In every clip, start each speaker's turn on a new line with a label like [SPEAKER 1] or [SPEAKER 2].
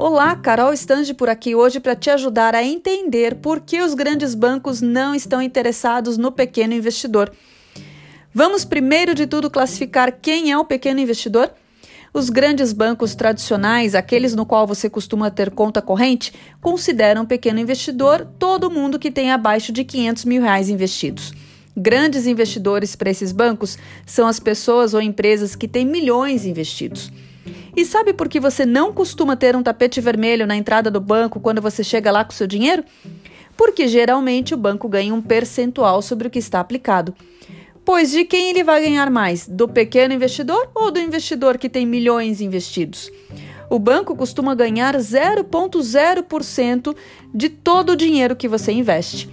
[SPEAKER 1] Olá, Carol Stange por aqui hoje para te ajudar a entender por que os grandes bancos não estão interessados no pequeno investidor. Vamos primeiro de tudo classificar quem é o pequeno investidor? Os grandes bancos tradicionais, aqueles no qual você costuma ter conta corrente, consideram pequeno investidor todo mundo que tem abaixo de 500 mil reais investidos. Grandes investidores para esses bancos são as pessoas ou empresas que têm milhões investidos. E sabe por que você não costuma ter um tapete vermelho na entrada do banco quando você chega lá com seu dinheiro? Porque geralmente o banco ganha um percentual sobre o que está aplicado. Pois de quem ele vai ganhar mais? Do pequeno investidor ou do investidor que tem milhões investidos? O banco costuma ganhar 0,0% de todo o dinheiro que você investe.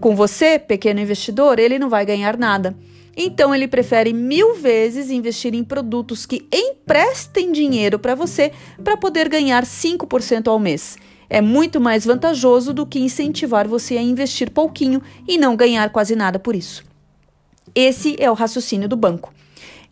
[SPEAKER 1] Com você, pequeno investidor, ele não vai ganhar nada. Então ele prefere mil vezes investir em produtos que emprestem dinheiro para você para poder ganhar 5% ao mês. É muito mais vantajoso do que incentivar você a investir pouquinho e não ganhar quase nada por isso. Esse é o raciocínio do banco.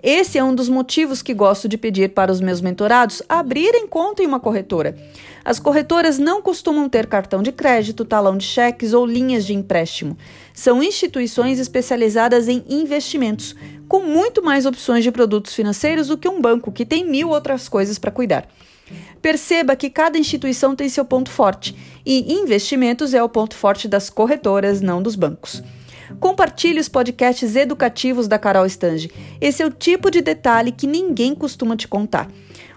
[SPEAKER 1] Esse é um dos motivos que gosto de pedir para os meus mentorados abrirem conta em uma corretora. As corretoras não costumam ter cartão de crédito, talão de cheques ou linhas de empréstimo. São instituições especializadas em investimentos, com muito mais opções de produtos financeiros do que um banco, que tem mil outras coisas para cuidar. Perceba que cada instituição tem seu ponto forte, e investimentos é o ponto forte das corretoras, não dos bancos. Compartilhe os podcasts educativos da Carol Stange. Esse é o tipo de detalhe que ninguém costuma te contar.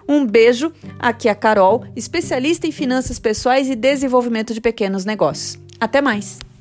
[SPEAKER 1] Um beijo, aqui é a Carol, especialista em finanças pessoais e desenvolvimento de pequenos negócios. Até mais!